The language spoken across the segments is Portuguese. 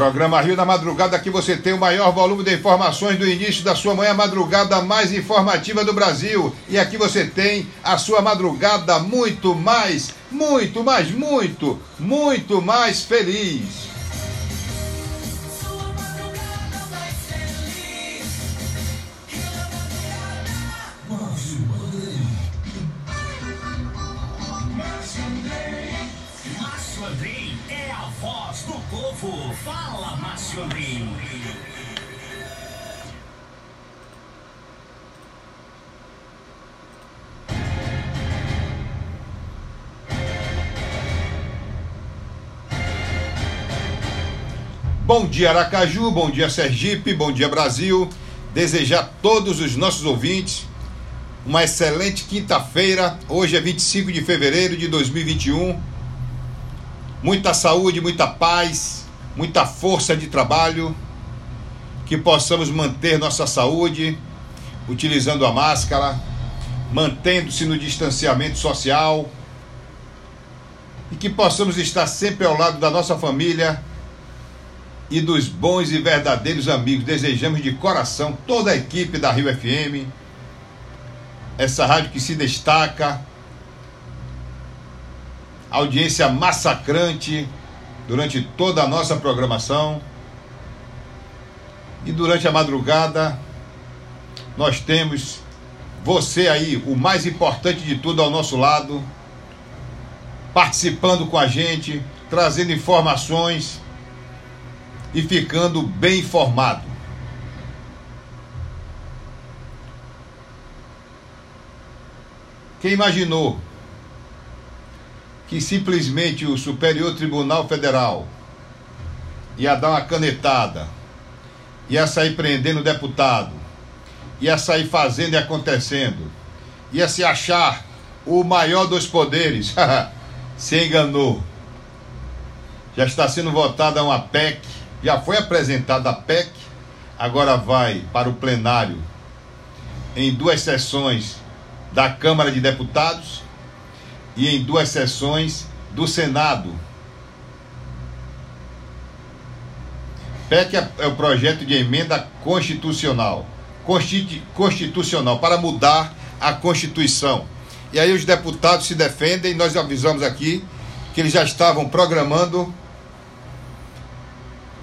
Programa Rio da Madrugada, aqui você tem o maior volume de informações do início da sua manhã madrugada mais informativa do Brasil. E aqui você tem a sua madrugada muito mais, muito mais, muito, muito mais feliz. Bom dia Aracaju, bom dia Sergipe, bom dia Brasil. Desejar a todos os nossos ouvintes uma excelente quinta-feira. Hoje é 25 de fevereiro de 2021. Muita saúde, muita paz, muita força de trabalho. Que possamos manter nossa saúde utilizando a máscara, mantendo-se no distanciamento social e que possamos estar sempre ao lado da nossa família e dos bons e verdadeiros amigos. Desejamos de coração toda a equipe da Rio FM, essa rádio que se destaca, audiência massacrante durante toda a nossa programação. E durante a madrugada, nós temos você aí, o mais importante de tudo ao nosso lado, participando com a gente, trazendo informações e ficando bem informado. Quem imaginou que simplesmente o Superior Tribunal Federal ia dar uma canetada, ia sair prendendo deputado, ia sair fazendo e acontecendo, ia se achar o maior dos poderes, se enganou. Já está sendo votada uma PEC já foi apresentada a PEC, agora vai para o plenário em duas sessões da Câmara de Deputados e em duas sessões do Senado. PEC é, é o projeto de emenda constitucional, constitucional para mudar a Constituição. E aí os deputados se defendem, nós avisamos aqui que eles já estavam programando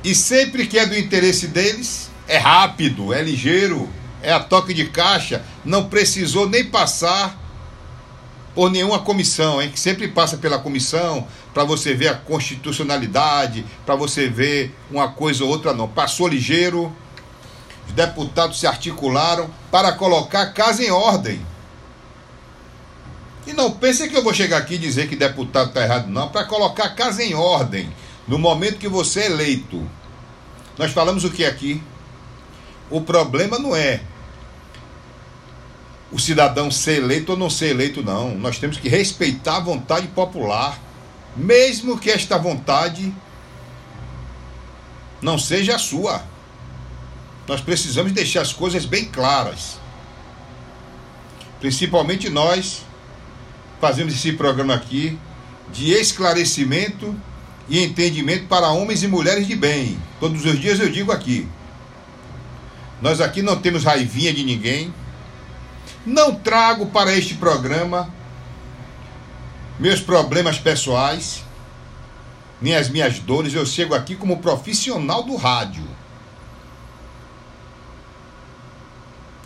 e sempre que é do interesse deles, é rápido, é ligeiro, é a toque de caixa, não precisou nem passar por nenhuma comissão, hein? que sempre passa pela comissão para você ver a constitucionalidade, para você ver uma coisa ou outra, não. Passou ligeiro, os deputados se articularam para colocar a casa em ordem. E não pense que eu vou chegar aqui e dizer que deputado está errado, não, para colocar a casa em ordem no momento que você é eleito, nós falamos o que aqui? O problema não é o cidadão ser eleito ou não ser eleito, não. Nós temos que respeitar a vontade popular, mesmo que esta vontade não seja a sua. Nós precisamos deixar as coisas bem claras. Principalmente nós fazemos esse programa aqui de esclarecimento e entendimento para homens e mulheres de bem. Todos os dias eu digo aqui. Nós aqui não temos raivinha de ninguém. Não trago para este programa meus problemas pessoais, nem as minhas dores. Eu chego aqui como profissional do rádio.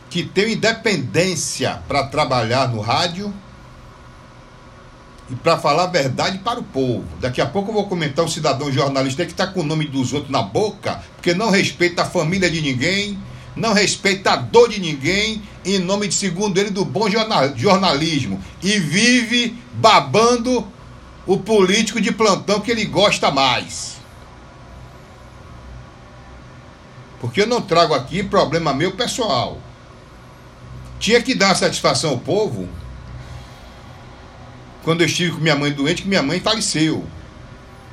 Que tenho independência para trabalhar no rádio e para falar a verdade para o povo. Daqui a pouco eu vou comentar um cidadão jornalista que está com o nome dos outros na boca, porque não respeita a família de ninguém, não respeita a dor de ninguém, em nome de, segundo ele, do bom jornalismo. E vive babando o político de plantão que ele gosta mais. Porque eu não trago aqui problema meu pessoal. Tinha que dar satisfação ao povo quando eu estive com minha mãe doente, que minha mãe faleceu.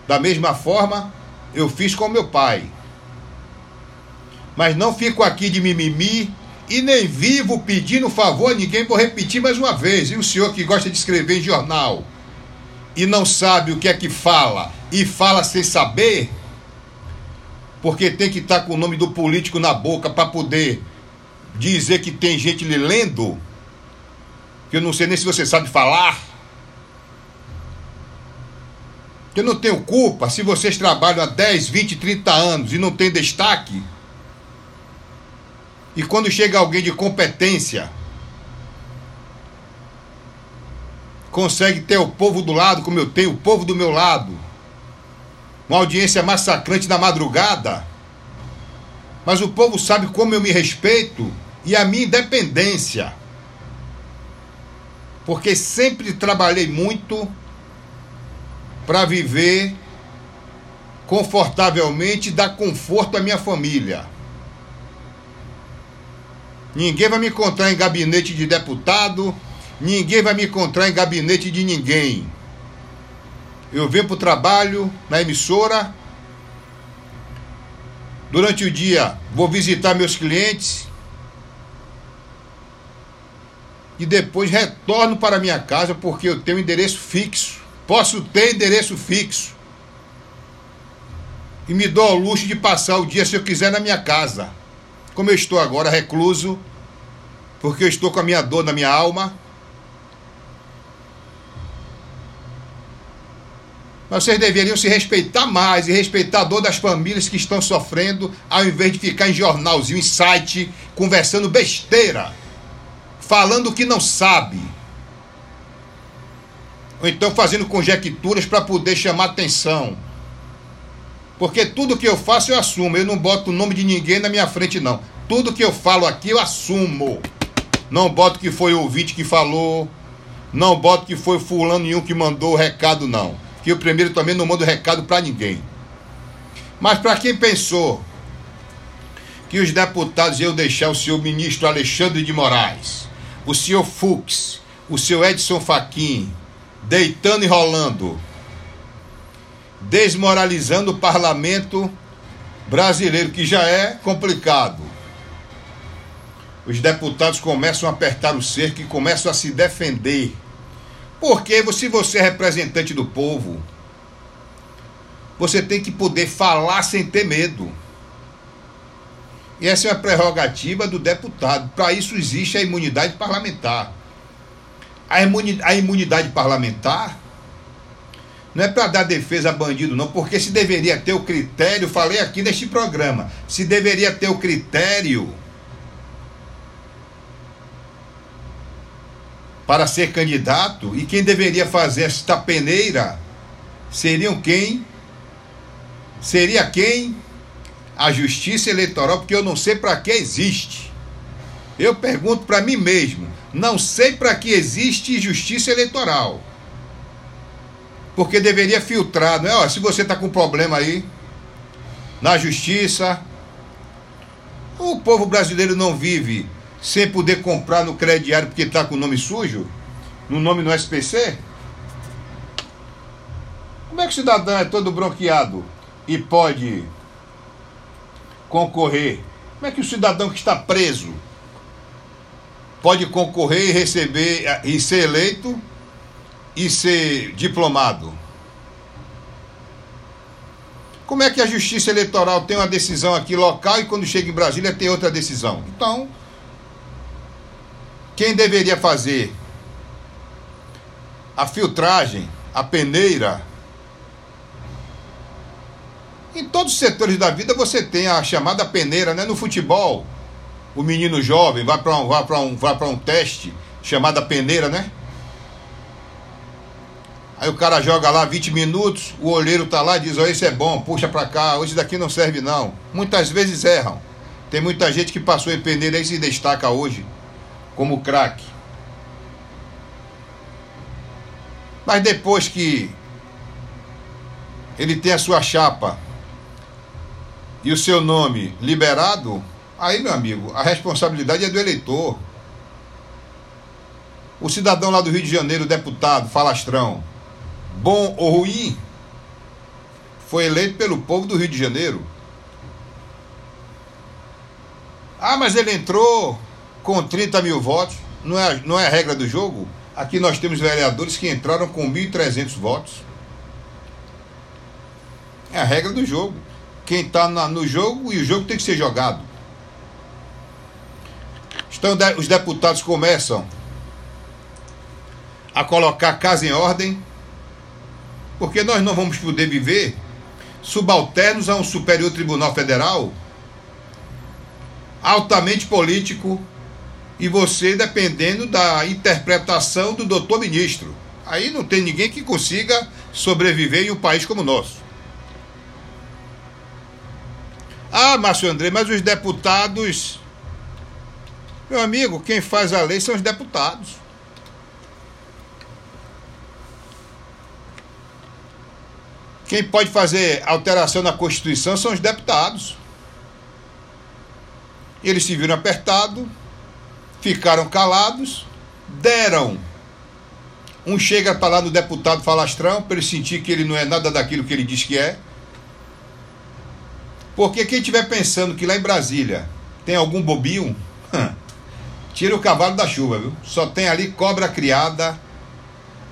Da mesma forma, eu fiz com meu pai. Mas não fico aqui de mimimi e nem vivo pedindo favor a ninguém, vou repetir mais uma vez. E o senhor que gosta de escrever em jornal e não sabe o que é que fala e fala sem saber, porque tem que estar com o nome do político na boca para poder dizer que tem gente lhe lendo, que eu não sei nem se você sabe falar. Eu não tenho culpa se vocês trabalham há 10, 20, 30 anos e não tem destaque. E quando chega alguém de competência, consegue ter o povo do lado, como eu tenho o povo do meu lado. Uma audiência massacrante na madrugada. Mas o povo sabe como eu me respeito e a minha independência. Porque sempre trabalhei muito para viver confortavelmente e dar conforto à minha família. Ninguém vai me encontrar em gabinete de deputado, ninguém vai me encontrar em gabinete de ninguém. Eu venho para o trabalho na emissora. Durante o dia vou visitar meus clientes. E depois retorno para minha casa porque eu tenho endereço fixo. Posso ter endereço fixo. E me dou ao luxo de passar o dia, se eu quiser, na minha casa. Como eu estou agora recluso, porque eu estou com a minha dor na minha alma. Mas vocês deveriam se respeitar mais e respeitar a dor das famílias que estão sofrendo, ao invés de ficar em jornalzinho, em site, conversando besteira, falando o que não sabe ou então fazendo conjecturas para poder chamar atenção. Porque tudo que eu faço eu assumo, eu não boto o nome de ninguém na minha frente não. Tudo que eu falo aqui eu assumo. Não boto que foi o ouvinte que falou, não boto que foi fulano nenhum que mandou o recado não. Que eu primeiro também não mando recado para ninguém. Mas para quem pensou que os deputados iam deixar o senhor ministro Alexandre de Moraes, o senhor Fux, o senhor Edson Fachin, deitando e rolando, desmoralizando o parlamento brasileiro, que já é complicado. Os deputados começam a apertar o cerco e começam a se defender. Porque se você é representante do povo, você tem que poder falar sem ter medo. E essa é uma prerrogativa do deputado. Para isso existe a imunidade parlamentar a imunidade, a imunidade parlamentar não é para dar defesa a bandido, não, porque se deveria ter o critério, falei aqui neste programa, se deveria ter o critério para ser candidato, e quem deveria fazer esta peneira seriam quem? Seria quem? A justiça eleitoral, porque eu não sei para que existe. Eu pergunto para mim mesmo, não sei para que existe justiça eleitoral. Porque deveria filtrar, não é? Ó, se você está com problema aí na justiça, o povo brasileiro não vive sem poder comprar no crediário porque está com o nome sujo, no nome no SPC? Como é que o cidadão é todo bronqueado e pode concorrer? Como é que o cidadão que está preso pode concorrer e receber e ser eleito e ser diplomado. Como é que a Justiça Eleitoral tem uma decisão aqui local e quando chega em Brasília tem outra decisão? Então, quem deveria fazer a filtragem, a peneira, em todos os setores da vida você tem a chamada peneira, né? No futebol, o menino jovem vai para um, vai para um, vai para um teste chamada peneira, né? Aí o cara joga lá 20 minutos, o olheiro tá lá e diz: "Ó, oh, esse é bom, puxa para cá, esse daqui não serve não". Muitas vezes erram. Tem muita gente que passou em peneira e se destaca hoje como craque. Mas depois que ele tem a sua chapa e o seu nome liberado, Aí, meu amigo, a responsabilidade é do eleitor. O cidadão lá do Rio de Janeiro, deputado, falastrão, bom ou ruim, foi eleito pelo povo do Rio de Janeiro. Ah, mas ele entrou com 30 mil votos. Não é, não é a regra do jogo? Aqui nós temos vereadores que entraram com 1.300 votos. É a regra do jogo. quem está no jogo e o jogo tem que ser jogado. Então os deputados começam a colocar a casa em ordem, porque nós não vamos poder viver subalternos a um superior tribunal federal altamente político e você dependendo da interpretação do doutor ministro. Aí não tem ninguém que consiga sobreviver em um país como o nosso. Ah, Márcio André, mas os deputados. Meu amigo, quem faz a lei são os deputados. Quem pode fazer alteração na Constituição são os deputados. Eles se viram apertados, ficaram calados, deram um chega para lá no deputado falastrão, para ele sentir que ele não é nada daquilo que ele diz que é. Porque quem estiver pensando que lá em Brasília tem algum bobinho, tira o cavalo da chuva, viu? Só tem ali cobra criada,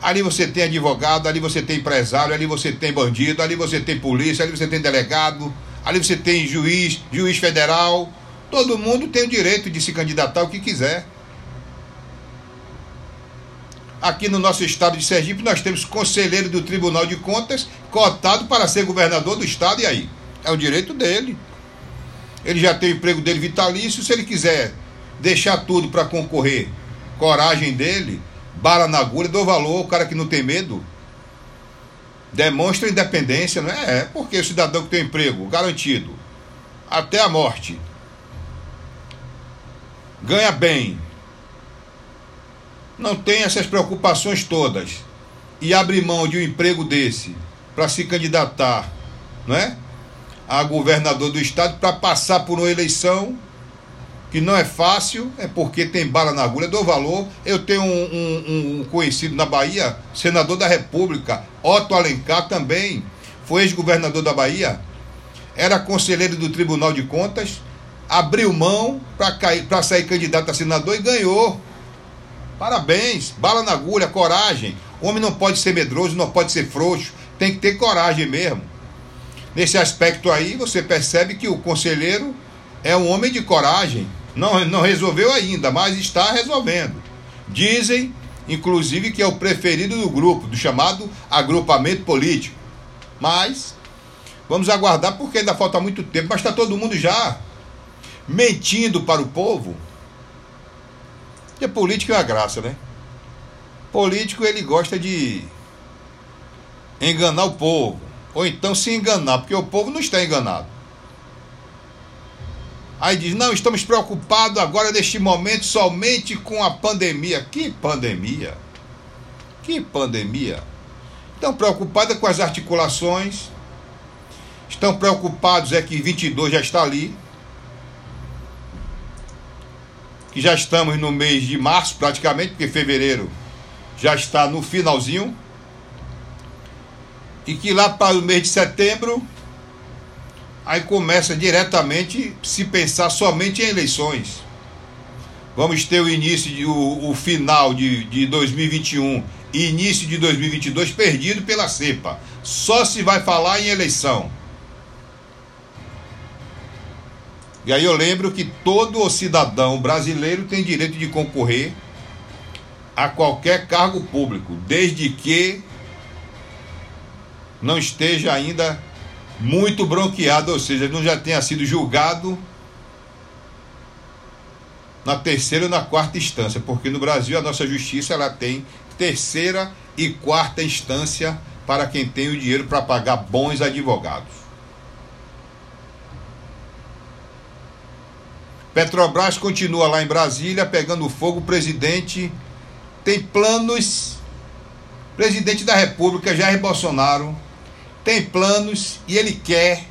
ali você tem advogado, ali você tem empresário, ali você tem bandido, ali você tem polícia, ali você tem delegado, ali você tem juiz, juiz federal. Todo mundo tem o direito de se candidatar o que quiser. Aqui no nosso estado de Sergipe, nós temos conselheiro do Tribunal de Contas cotado para ser governador do estado, e aí? É o direito dele. Ele já tem o emprego dele vitalício, se ele quiser deixar tudo para concorrer, coragem dele, bala na agulha, dou valor, o cara que não tem medo. Demonstra independência, não é? É, porque o cidadão que tem emprego garantido até a morte ganha bem, não tem essas preocupações todas e abre mão de um emprego desse para se candidatar, não é? A governador do estado para passar por uma eleição que não é fácil, é porque tem bala na agulha, dou valor. Eu tenho um, um, um conhecido na Bahia, senador da República, Otto Alencar também, foi ex-governador da Bahia, era conselheiro do Tribunal de Contas, abriu mão para sair candidato a senador e ganhou. Parabéns, bala na agulha, coragem. O homem não pode ser medroso, não pode ser frouxo, tem que ter coragem mesmo. Nesse aspecto aí, você percebe que o conselheiro é um homem de coragem. Não, não resolveu ainda, mas está resolvendo. Dizem, inclusive, que é o preferido do grupo, do chamado agrupamento político. Mas vamos aguardar porque ainda falta muito tempo. Mas está todo mundo já mentindo para o povo porque político é a graça, né? Político ele gosta de enganar o povo. Ou então se enganar, porque o povo não está enganado. Aí diz: não, estamos preocupados agora neste momento somente com a pandemia. Que pandemia? Que pandemia? Estão preocupados com as articulações. Estão preocupados é que 22 já está ali que já estamos no mês de março praticamente, porque fevereiro já está no finalzinho. E que lá para o mês de setembro, aí começa diretamente se pensar somente em eleições. Vamos ter o início, de, o, o final de, de 2021 e início de 2022 perdido pela cepa. Só se vai falar em eleição. E aí eu lembro que todo cidadão brasileiro tem direito de concorrer a qualquer cargo público, desde que não esteja ainda muito bronqueado, ou seja, não já tenha sido julgado na terceira ou na quarta instância, porque no Brasil a nossa justiça ela tem terceira e quarta instância para quem tem o dinheiro para pagar bons advogados. Petrobras continua lá em Brasília pegando fogo. O presidente tem planos. Presidente da República, Jair Bolsonaro, tem planos e ele quer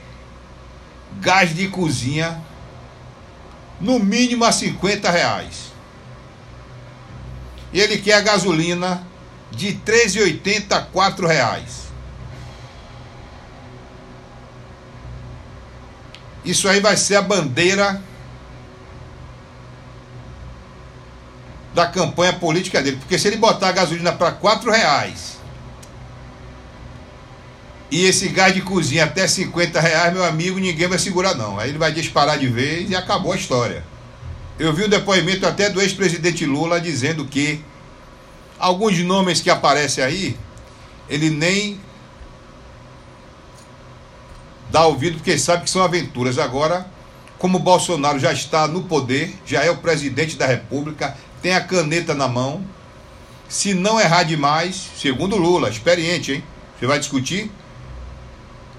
gás de cozinha no mínimo a 50 reais. E ele quer a gasolina de R$ 13,80 a R$ reais. Isso aí vai ser a bandeira da campanha política dele. Porque se ele botar a gasolina para quatro reais E esse gás de cozinha até 50 reais, meu amigo, ninguém vai segurar não. Aí ele vai disparar de vez e acabou a história. Eu vi o depoimento até do ex-presidente Lula dizendo que alguns nomes que aparecem aí, ele nem dá ouvido porque sabe que são aventuras. Agora, como Bolsonaro já está no poder, já é o presidente da República, tem a caneta na mão, se não errar demais, segundo Lula, experiente, hein? Você vai discutir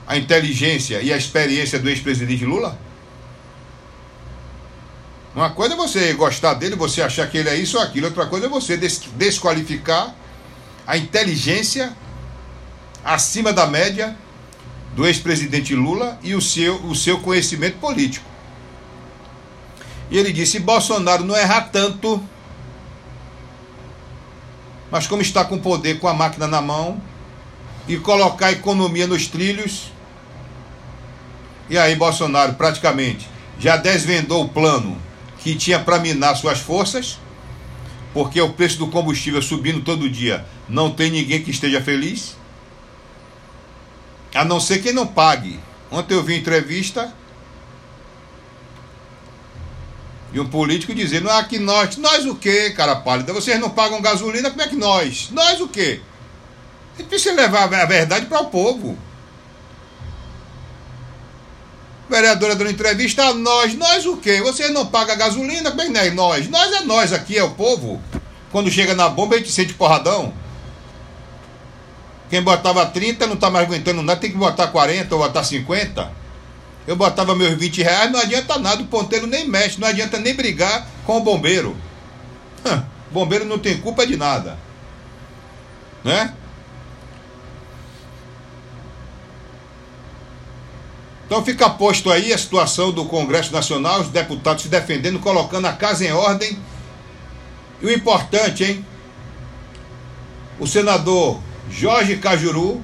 a inteligência e a experiência do ex-presidente Lula? Uma coisa é você gostar dele, você achar que ele é isso ou aquilo, outra coisa é você desqualificar a inteligência acima da média do ex-presidente Lula e o seu, o seu conhecimento político. E ele disse: Bolsonaro não errar tanto, mas como está com poder, com a máquina na mão, e colocar a economia nos trilhos, e aí Bolsonaro praticamente já desvendou o plano que tinha para minar suas forças, porque o preço do combustível subindo todo dia, não tem ninguém que esteja feliz, a não ser quem não pague. Ontem eu vi entrevista e um político dizendo: Ah, que nós, nós o quê, cara pálida? Vocês não pagam gasolina, como é que nós? Nós o quê? É difícil levar a verdade para o povo vereadora dando entrevista a nós. Nós o quê? Você não paga gasolina? Como é que não é nós? Nós é nós aqui, é o povo. Quando chega na bomba, a gente sente porradão. Quem botava 30 não está mais aguentando nada, tem que botar 40 ou botar 50. Eu botava meus 20 reais, não adianta nada, o ponteiro nem mexe, não adianta nem brigar com o bombeiro. bombeiro não tem culpa de nada. Né? Então fica posto aí a situação do Congresso Nacional, os deputados se defendendo, colocando a casa em ordem. E o importante, hein? O senador Jorge Cajuru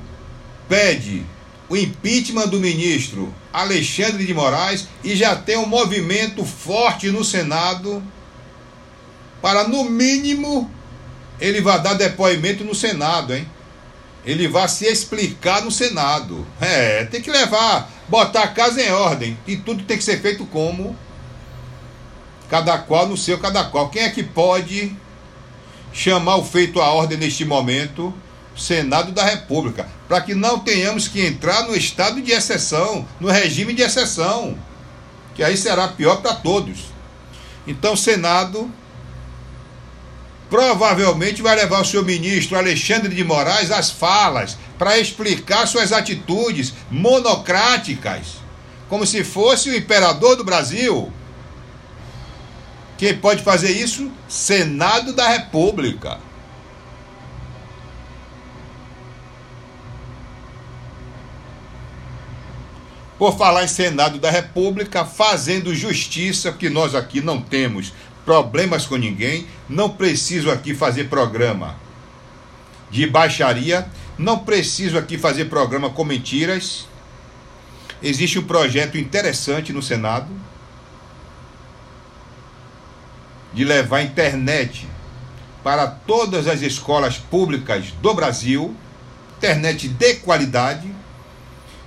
pede o impeachment do ministro Alexandre de Moraes e já tem um movimento forte no Senado para, no mínimo, ele vai dar depoimento no Senado, hein? Ele vai se explicar no Senado. É, tem que levar botar a casa em ordem. E tudo tem que ser feito como cada qual no seu cada qual. Quem é que pode chamar o feito à ordem neste momento? Senado da República, para que não tenhamos que entrar no estado de exceção, no regime de exceção, que aí será pior para todos. Então, Senado provavelmente vai levar o seu ministro Alexandre de Moraes às falas para explicar suas atitudes monocráticas, como se fosse o imperador do Brasil. Quem pode fazer isso? Senado da República. Por falar em Senado da República, fazendo justiça, que nós aqui não temos problemas com ninguém, não preciso aqui fazer programa de baixaria, não preciso aqui fazer programa com mentiras. Existe um projeto interessante no Senado de levar internet para todas as escolas públicas do Brasil, internet de qualidade.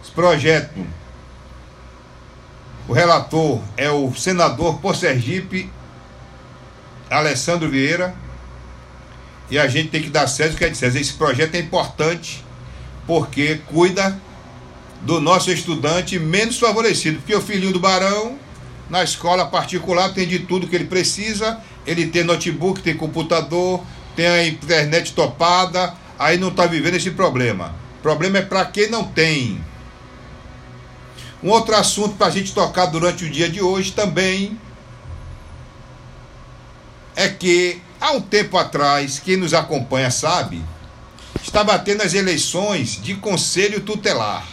Esse projeto, o relator é o senador por Sergipe, Alessandro Vieira. E a gente tem que dar César o que é de César. Esse projeto é importante porque cuida do nosso estudante menos favorecido. Porque o filhinho do Barão, na escola particular, tem de tudo que ele precisa. Ele tem notebook, tem computador, tem a internet topada, aí não está vivendo esse problema. O problema é para quem não tem. Um outro assunto para a gente tocar durante o dia de hoje também é que há um tempo atrás, quem nos acompanha sabe, está batendo as eleições de conselho tutelar.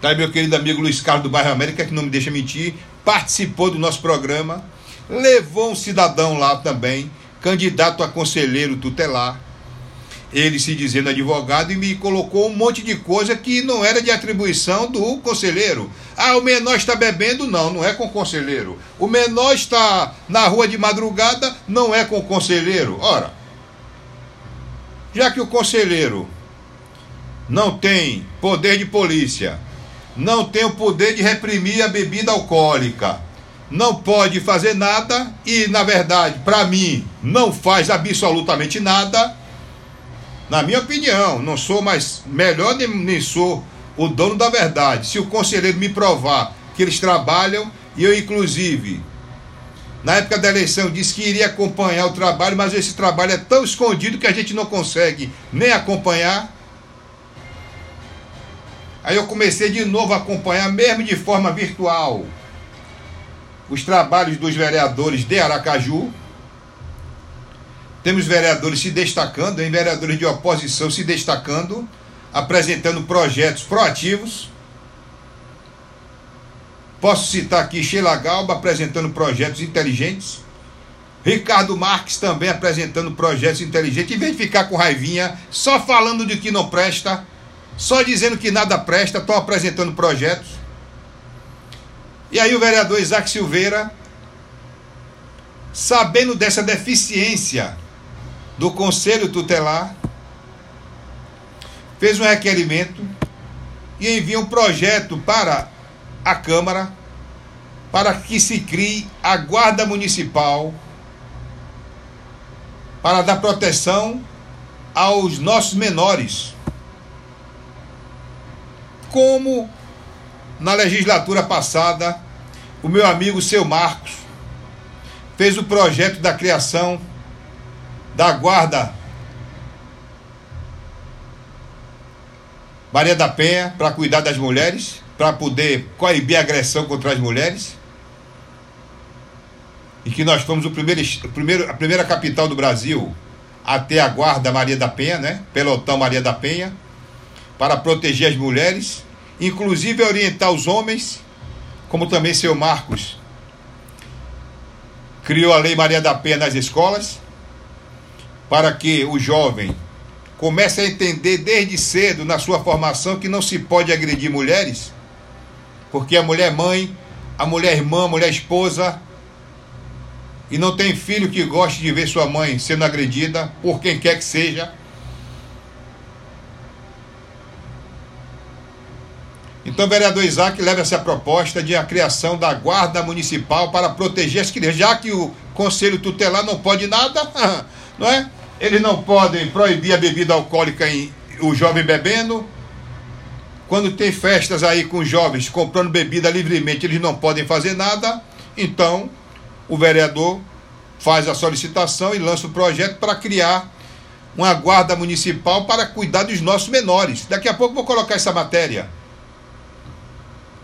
Tá meu querido amigo Luiz Carlos do Bairro América, que não me deixa mentir, participou do nosso programa, levou um cidadão lá também, candidato a conselheiro tutelar, ele se dizendo advogado e me colocou um monte de coisa que não era de atribuição do conselheiro. Ah, o menor está bebendo? Não, não é com o conselheiro. O menor está na rua de madrugada? Não é com o conselheiro. Ora, já que o conselheiro não tem poder de polícia, não tem o poder de reprimir a bebida alcoólica, não pode fazer nada e, na verdade, para mim, não faz absolutamente nada. Na minha opinião, não sou mais melhor nem, nem sou o dono da verdade. Se o conselheiro me provar que eles trabalham, e eu, inclusive, na época da eleição, disse que iria acompanhar o trabalho, mas esse trabalho é tão escondido que a gente não consegue nem acompanhar. Aí eu comecei de novo a acompanhar, mesmo de forma virtual, os trabalhos dos vereadores de Aracaju. Temos vereadores se destacando, hein? vereadores de oposição se destacando, apresentando projetos proativos. Posso citar aqui Sheila Galba apresentando projetos inteligentes. Ricardo Marques também apresentando projetos inteligentes. Em vez de ficar com raivinha, só falando de que não presta, só dizendo que nada presta, estão apresentando projetos. E aí o vereador Isaac Silveira, sabendo dessa deficiência do Conselho Tutelar, fez um requerimento e envia um projeto para a Câmara para que se crie a Guarda Municipal para dar proteção aos nossos menores. Como na legislatura passada, o meu amigo seu Marcos fez o projeto da criação da Guarda Maria da Penha para cuidar das mulheres para poder coibir a agressão contra as mulheres. E que nós fomos o primeiro, o primeiro, a primeira capital do Brasil até a guarda Maria da Penha, né? Pelotão Maria da Penha, para proteger as mulheres, inclusive orientar os homens, como também seu Marcos criou a Lei Maria da Penha nas escolas, para que o jovem comece a entender desde cedo na sua formação que não se pode agredir mulheres porque a mulher mãe, a mulher irmã, a mulher esposa, e não tem filho que goste de ver sua mãe sendo agredida por quem quer que seja. Então, o vereador Isaac leva essa proposta de a criação da guarda municipal para proteger as crianças, já que o conselho tutelar não pode nada, não é? Eles não podem proibir a bebida alcoólica em o jovem bebendo, quando tem festas aí com jovens comprando bebida livremente, eles não podem fazer nada. Então, o vereador faz a solicitação e lança o projeto para criar uma guarda municipal para cuidar dos nossos menores. Daqui a pouco vou colocar essa matéria.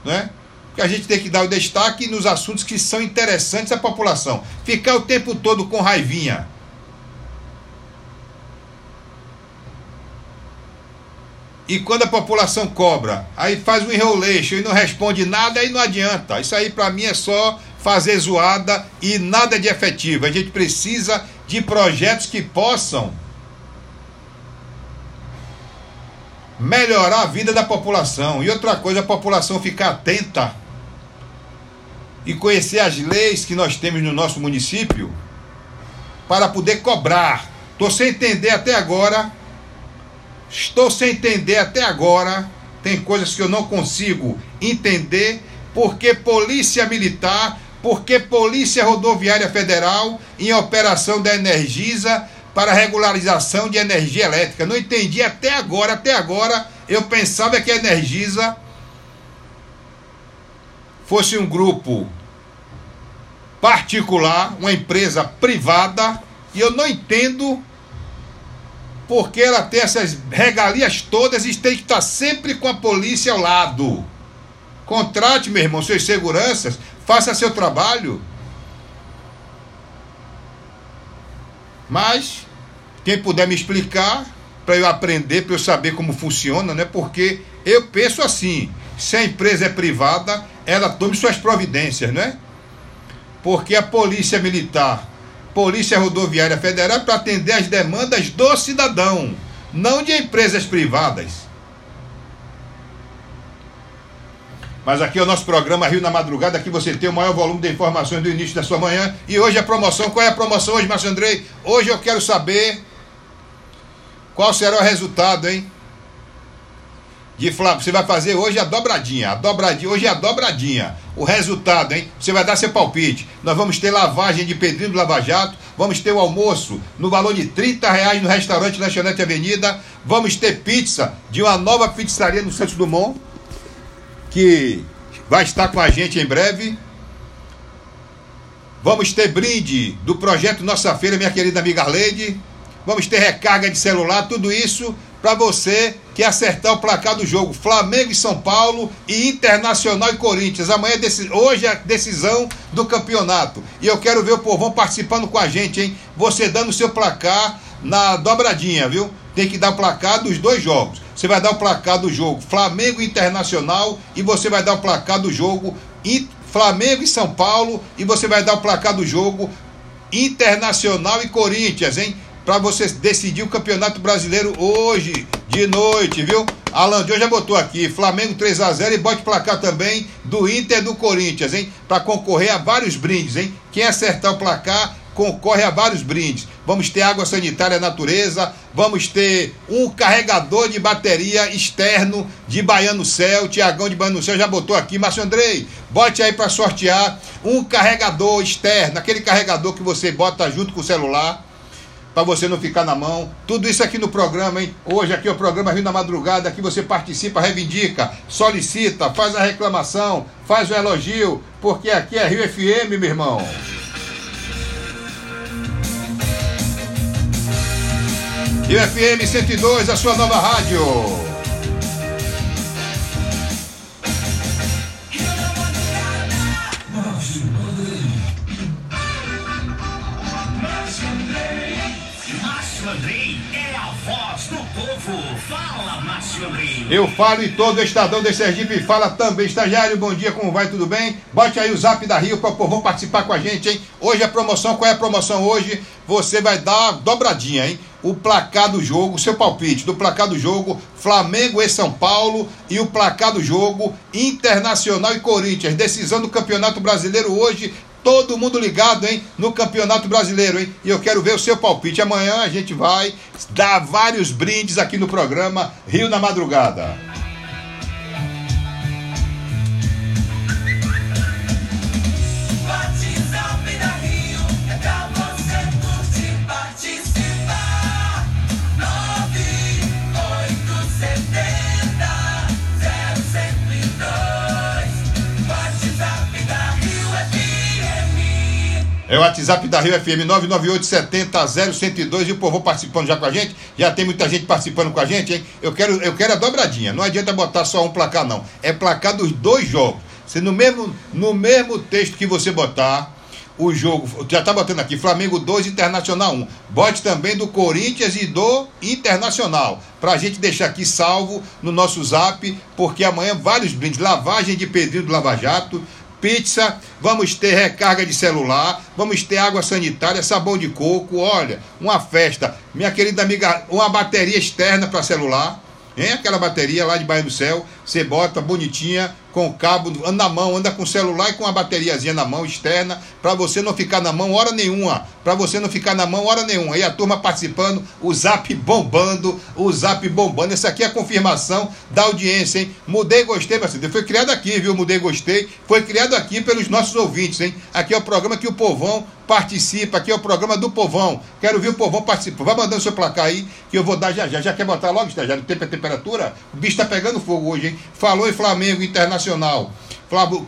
Né? Porque a gente tem que dar o destaque nos assuntos que são interessantes à população. Ficar o tempo todo com raivinha E quando a população cobra, aí faz um enroleixo e não responde nada, aí não adianta. Isso aí para mim é só fazer zoada e nada de efetivo. A gente precisa de projetos que possam melhorar a vida da população. E outra coisa, a população ficar atenta e conhecer as leis que nós temos no nosso município para poder cobrar. Estou sem entender até agora Estou sem entender até agora. Tem coisas que eu não consigo entender. Porque Polícia Militar, porque Polícia Rodoviária Federal, em operação da Energisa para regularização de energia elétrica. Não entendi até agora. Até agora eu pensava que a Energisa fosse um grupo particular, uma empresa privada, e eu não entendo porque ela tem essas regalias todas e tem que estar sempre com a polícia ao lado. Contrate, meu irmão, suas seguranças, faça seu trabalho. Mas, quem puder me explicar, para eu aprender, para eu saber como funciona, né? Porque eu penso assim: se a empresa é privada, ela tome suas providências, né? Porque a polícia militar Polícia Rodoviária Federal para atender as demandas do cidadão, não de empresas privadas. Mas aqui é o nosso programa Rio na Madrugada, aqui você tem o maior volume de informações do início da sua manhã. E hoje a promoção, qual é a promoção hoje, Márcio Andrei? Hoje eu quero saber qual será o resultado, hein? De Flamengo. Você vai fazer hoje a dobradinha. A dobradinha. Hoje é a dobradinha. O resultado, hein? Você vai dar seu palpite. Nós vamos ter lavagem de Pedrinho do Lava Jato. Vamos ter o almoço no valor de 30 reais no restaurante Lanchonete Avenida. Vamos ter pizza de uma nova pizzaria no Santos Dumont. Que vai estar com a gente em breve. Vamos ter brinde do projeto Nossa Feira, minha querida amiga Arleide. Vamos ter recarga de celular, tudo isso para você que acertar o placar do jogo. Flamengo e São Paulo e Internacional e Corinthians. Amanhã, hoje é a decisão do campeonato. E eu quero ver o povão participando com a gente, hein? Você dando o seu placar na dobradinha, viu? Tem que dar o placar dos dois jogos. Você vai dar o placar do jogo Flamengo Internacional e você vai dar o placar do jogo Flamengo e São Paulo e você vai dar o placar do jogo Internacional e Corinthians, hein? Para você decidir o Campeonato Brasileiro hoje, de noite, viu? Alan John já botou aqui, Flamengo 3 a 0 e bote placar também do Inter do Corinthians, hein? Para concorrer a vários brindes, hein? Quem acertar o placar concorre a vários brindes. Vamos ter água sanitária natureza, vamos ter um carregador de bateria externo de Baiano Céu, Tiagão de Baiano Céu já botou aqui, Márcio Andrei, bote aí para sortear um carregador externo, aquele carregador que você bota junto com o celular para você não ficar na mão. Tudo isso aqui no programa, hein? Hoje aqui é o programa Rio na Madrugada, aqui você participa, reivindica, solicita, faz a reclamação, faz o elogio, porque aqui é Rio FM, meu irmão. Rio FM 102, a sua nova rádio. Eu falo e todo Estadão de Sergipe fala também. Estagiário, bom dia, como vai? Tudo bem? Bote aí o zap da Rio para o povo participar com a gente, hein? Hoje a promoção, qual é a promoção hoje? Você vai dar dobradinha, hein? O placar do jogo, seu palpite do placar do jogo, Flamengo e São Paulo e o placar do jogo Internacional e Corinthians. Decisão do Campeonato Brasileiro hoje, Todo mundo ligado, hein? No Campeonato Brasileiro, hein? E eu quero ver o seu palpite. Amanhã a gente vai dar vários brindes aqui no programa Rio na Madrugada. É o WhatsApp da Rio FM 998700102 e o povo participando já com a gente. Já tem muita gente participando com a gente, hein? Eu quero, eu quero a dobradinha. Não adianta botar só um placar, não. É placar dos dois jogos. Se no mesmo, no mesmo texto que você botar, o jogo. Já tá botando aqui, Flamengo 2, Internacional 1. Bote também do Corinthians e do Internacional. Pra gente deixar aqui salvo no nosso zap, porque amanhã vários brindes. Lavagem de Pedrinho do Lava Jato pizza, vamos ter recarga de celular, vamos ter água sanitária, sabão de coco, olha, uma festa. Minha querida amiga, uma bateria externa para celular, hein? Aquela bateria lá de Baía do Céu, você bota bonitinha, com o cabo, anda na mão, anda com o celular e com a bateriazinha na mão externa, para você não ficar na mão hora nenhuma, para você não ficar na mão hora nenhuma. E a turma participando, o zap bombando, o zap bombando. Essa aqui é a confirmação da audiência, hein? Mudei Gostei, mas foi criado aqui, viu? Mudei Gostei, foi criado aqui pelos nossos ouvintes, hein? Aqui é o programa que o povão participa, aqui é o programa do povão. Quero ver o povão participar. Vai mandando seu placar aí, que eu vou dar já já. Já quer botar logo, estagiário? Tempo a temperatura? O bicho tá pegando fogo hoje, hein? Falou em Flamengo Internacional.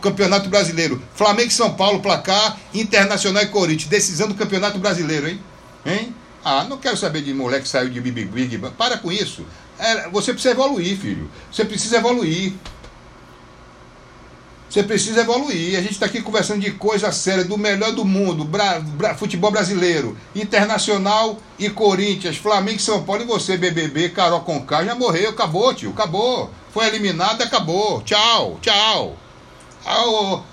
Campeonato Brasileiro. Flamengo e São Paulo, placar, Internacional e Corinthians. Decisão do Campeonato Brasileiro, hein? Hein? Ah, não quero saber de moleque que saiu de Big Big. Para com isso. É, você precisa evoluir, filho. Você precisa evoluir. Você precisa evoluir. A gente está aqui conversando de coisa séria, do melhor do mundo, bra, bra, futebol brasileiro, internacional e Corinthians, Flamengo e São Paulo. E você, BBB, Carol Conká, já morreu, acabou, tio, acabou foi eliminado, acabou. Tchau, tchau.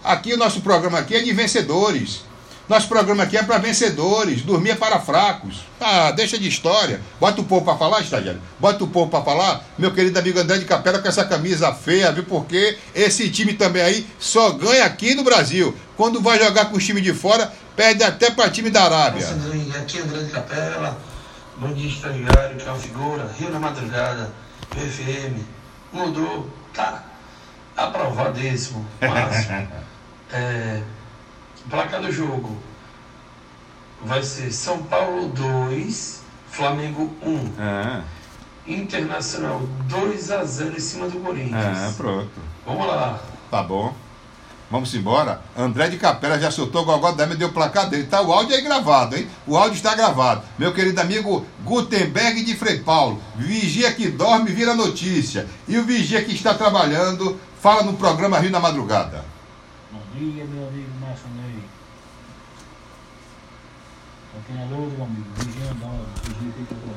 Aqui o nosso programa aqui é de vencedores. Nosso programa aqui é para vencedores, dormir é para fracos. Ah, deixa de história. Bota o povo para falar, estagiário. Bota o povo para falar. Meu querido amigo André de Capela com essa camisa feia, viu? Porque esse time também aí só ganha aqui no Brasil. Quando vai jogar com o time de fora, perde até para time da Arábia. Aqui é André de Capela. Bom dia, estagiário, que é uma figura. Rio na madrugada, PFM Mudou, tá aprovadíssimo, máximo. é, placa do jogo vai ser São Paulo 2, Flamengo 1. É. Internacional 2 a 0 em cima do Corinthians. É, pronto. Vamos lá. Tá bom. Vamos embora. André de Capela já soltou o Gogó da deu o placar dele. Tá o áudio aí gravado, hein? O áudio está gravado. Meu querido amigo Gutenberg de Frei Paulo. Vigia que dorme vira notícia. E o vigia que está trabalhando fala no programa Rio na Madrugada. Bom dia, meu amigo Márcio Ney. Aqui na luz, meu amigo. Vigia, não, vigia que.